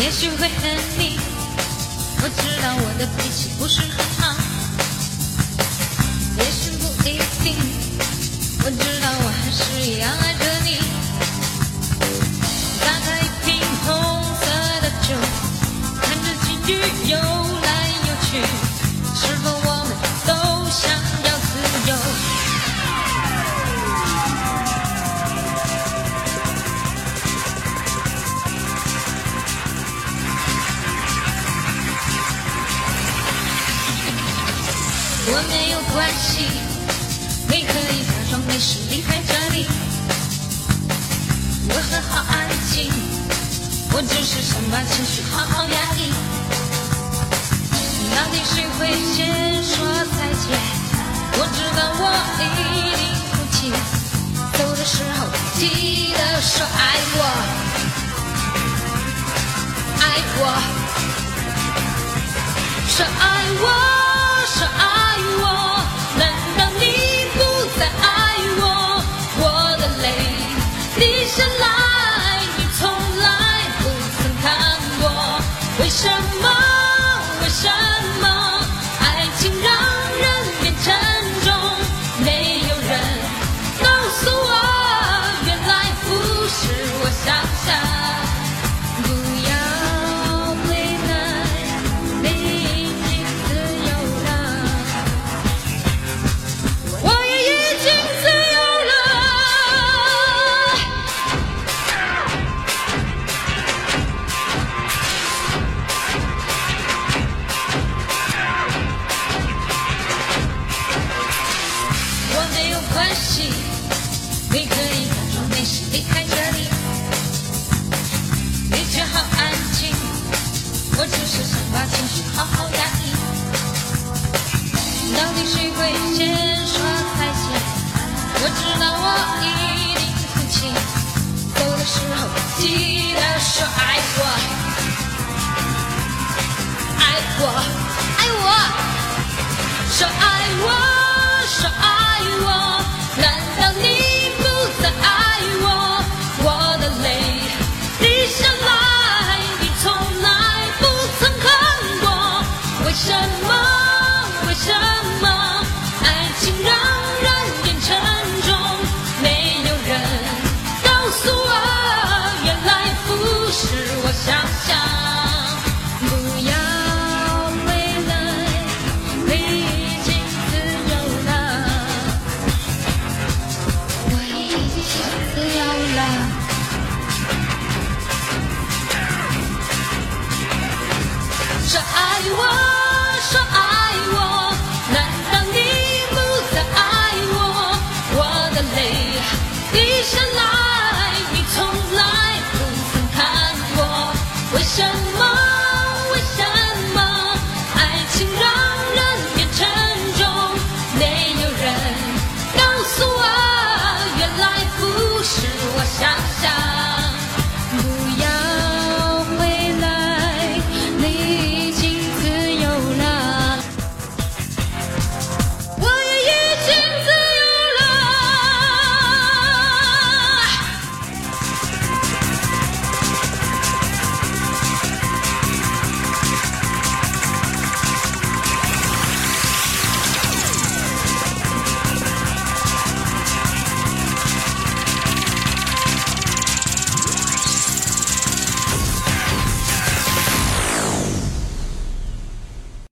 也许会恨你。我知道我的脾气不是很好，也许不一定。我知道我还是一样爱着我没有关系，你可以假装没事离开这里。我很好安静，我只是想把情绪好好压抑。到底谁会先说再见？我知道我一定哭泣，走的时候记得说爱我，爱我，说爱我。什么？离开这里，你却好安静。我只是想把情绪好好压抑。到底谁会先说再见？我知道我一定哭泣，走的时候记得说爱我，爱我，more.